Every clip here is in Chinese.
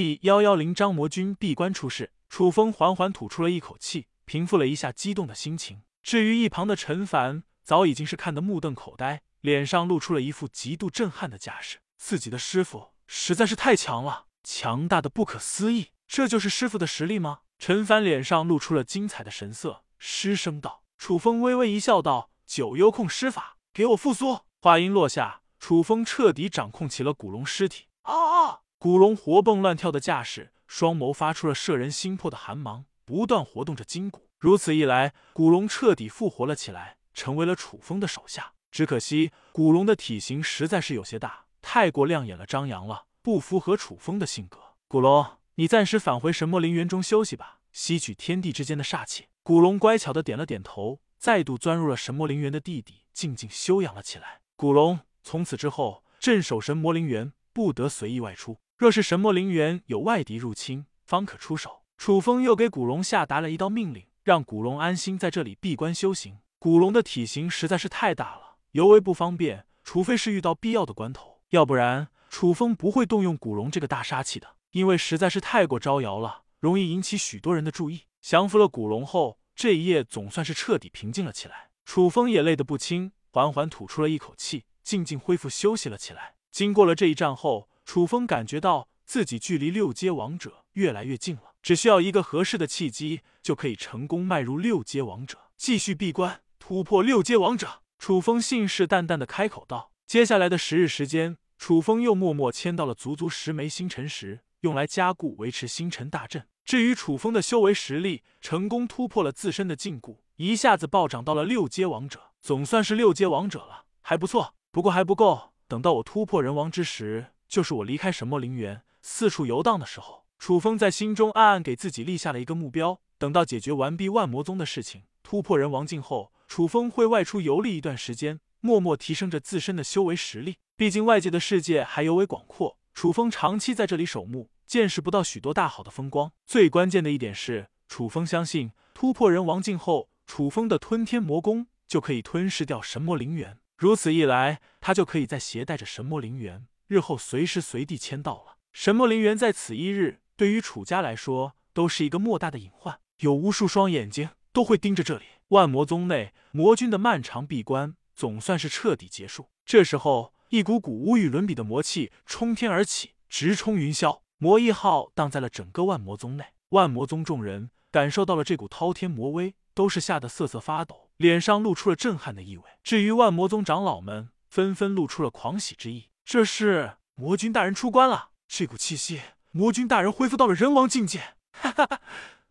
第幺幺零张魔君闭关出世，楚风缓缓吐出了一口气，平复了一下激动的心情。至于一旁的陈凡，早已经是看得目瞪口呆，脸上露出了一副极度震撼的架势。自己的师傅实在是太强了，强大的不可思议。这就是师傅的实力吗？陈凡脸上露出了精彩的神色，失声道。楚风微微一笑，道：“九幽控施法，给我复苏。”话音落下，楚风彻底掌控起了古龙尸体。啊啊！古龙活蹦乱跳的架势，双眸发出了摄人心魄的寒芒，不断活动着筋骨。如此一来，古龙彻底复活了起来，成为了楚风的手下。只可惜，古龙的体型实在是有些大，太过亮眼了，张扬了，不符合楚风的性格。古龙，你暂时返回神魔陵园中休息吧，吸取天地之间的煞气。古龙乖巧的点了点头，再度钻入了神魔陵园的地底，静静休养了起来。古龙，从此之后镇守神魔陵园，不得随意外出。若是神魔陵园有外敌入侵，方可出手。楚风又给古龙下达了一道命令，让古龙安心在这里闭关修行。古龙的体型实在是太大了，尤为不方便，除非是遇到必要的关头，要不然楚风不会动用古龙这个大杀器的，因为实在是太过招摇了，容易引起许多人的注意。降服了古龙后，这一夜总算是彻底平静了起来。楚风也累得不轻，缓缓吐出了一口气，静静恢复休息了起来。经过了这一战后。楚风感觉到自己距离六阶王者越来越近了，只需要一个合适的契机，就可以成功迈入六阶王者，继续闭关突破六阶王者。楚风信誓旦旦的开口道：“接下来的十日时间，楚风又默默签到了足足十枚星辰石，用来加固维持星辰大阵。至于楚风的修为实力，成功突破了自身的禁锢，一下子暴涨到了六阶王者，总算是六阶王者了，还不错。不过还不够，等到我突破人王之时。”就是我离开神魔陵园，四处游荡的时候，楚风在心中暗暗给自己立下了一个目标。等到解决完毕万魔宗的事情，突破人王境后，楚风会外出游历一段时间，默默提升着自身的修为实力。毕竟外界的世界还尤为广阔，楚风长期在这里守墓，见识不到许多大好的风光。最关键的一点是，楚风相信突破人王境后，楚风的吞天魔功就可以吞噬掉神魔陵园。如此一来，他就可以再携带着神魔陵园。日后随时随地签到了神魔陵园，在此一日，对于楚家来说都是一个莫大的隐患，有无数双眼睛都会盯着这里。万魔宗内，魔君的漫长闭关总算是彻底结束。这时候，一股股无与伦比的魔气冲天而起，直冲云霄。魔一号荡在了整个万魔宗内，万魔宗众人感受到了这股滔天魔威，都是吓得瑟瑟发抖，脸上露出了震撼的意味。至于万魔宗长老们，纷纷露出了狂喜之意。这是魔君大人出关了，这股气息，魔君大人恢复到了人王境界。哈哈哈，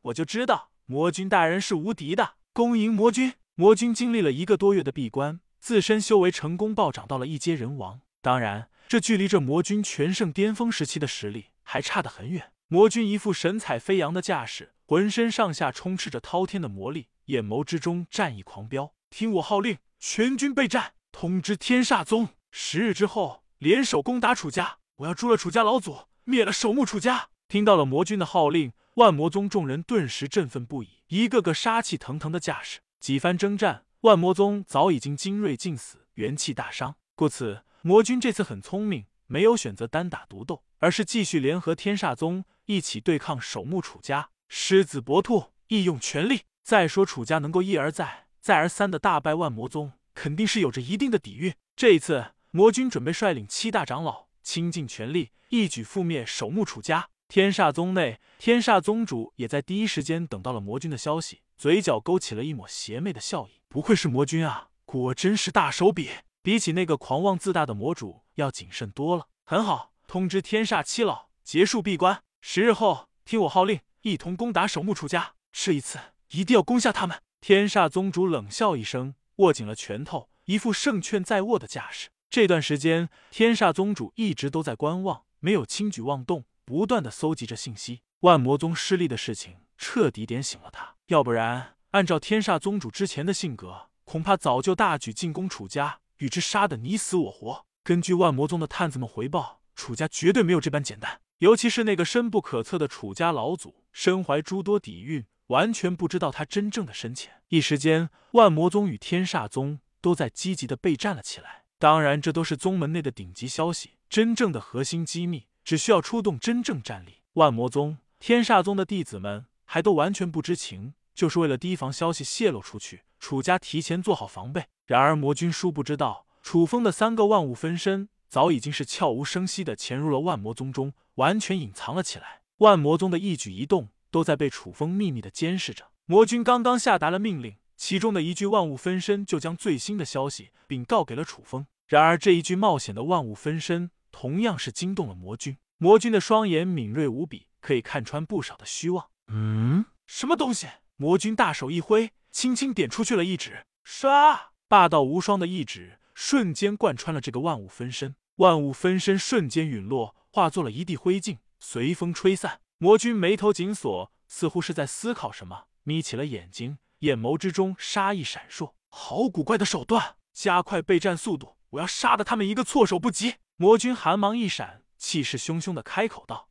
我就知道魔君大人是无敌的。恭迎魔君！魔君经历了一个多月的闭关，自身修为成功暴涨到了一阶人王。当然，这距离这魔君全盛巅峰时期的实力还差得很远。魔君一副神采飞扬的架势，浑身上下充斥着滔天的魔力，眼眸之中战意狂飙。听我号令，全军备战，通知天煞宗，十日之后。联手攻打楚家，我要诛了楚家老祖，灭了守墓楚家。听到了魔君的号令，万魔宗众人顿时振奋不已，一个个杀气腾腾的架势。几番征战，万魔宗早已经精锐尽死，元气大伤。故此，魔君这次很聪明，没有选择单打独斗，而是继续联合天煞宗一起对抗守墓楚家。狮子搏兔，义用全力。再说楚家能够一而再、再而三的大败万魔宗，肯定是有着一定的底蕴。这一次。魔君准备率领七大长老倾尽全力，一举覆灭守墓楚家。天煞宗内，天煞宗主也在第一时间等到了魔君的消息，嘴角勾起了一抹邪魅的笑意。不愧是魔君啊，果真是大手笔，比起那个狂妄自大的魔主要谨慎多了。很好，通知天煞七老结束闭关，十日后听我号令，一同攻打守墓楚家。这一次一定要攻下他们！天煞宗主冷笑一声，握紧了拳头，一副胜券在握的架势。这段时间，天煞宗主一直都在观望，没有轻举妄动，不断的搜集着信息。万魔宗失利的事情彻底点醒了他，要不然，按照天煞宗主之前的性格，恐怕早就大举进攻楚家，与之杀得你死我活。根据万魔宗的探子们回报，楚家绝对没有这般简单，尤其是那个深不可测的楚家老祖，身怀诸多底蕴，完全不知道他真正的深浅。一时间，万魔宗与天煞宗都在积极的备战了起来。当然，这都是宗门内的顶级消息，真正的核心机密，只需要出动真正战力，万魔宗、天煞宗的弟子们还都完全不知情，就是为了提防消息泄露出去，楚家提前做好防备。然而魔君殊不知道，楚风的三个万物分身早已经是悄无声息的潜入了万魔宗中，完全隐藏了起来。万魔宗的一举一动都在被楚风秘密的监视着。魔君刚刚下达了命令，其中的一具万物分身就将最新的消息禀告给了楚风。然而这一具冒险的万物分身同样是惊动了魔君。魔君的双眼敏锐无比，可以看穿不少的虚妄。嗯，什么东西？魔君大手一挥，轻轻点出去了一指，杀！霸道无双的一指瞬间贯穿了这个万物分身，万物分身瞬间陨落，化作了一地灰烬，随风吹散。魔君眉头紧锁，似乎是在思考什么，眯起了眼睛，眼眸之中杀意闪烁。好古怪的手段！加快备战速度，我要杀的他们一个措手不及！魔君寒芒一闪。气势汹汹的开口道。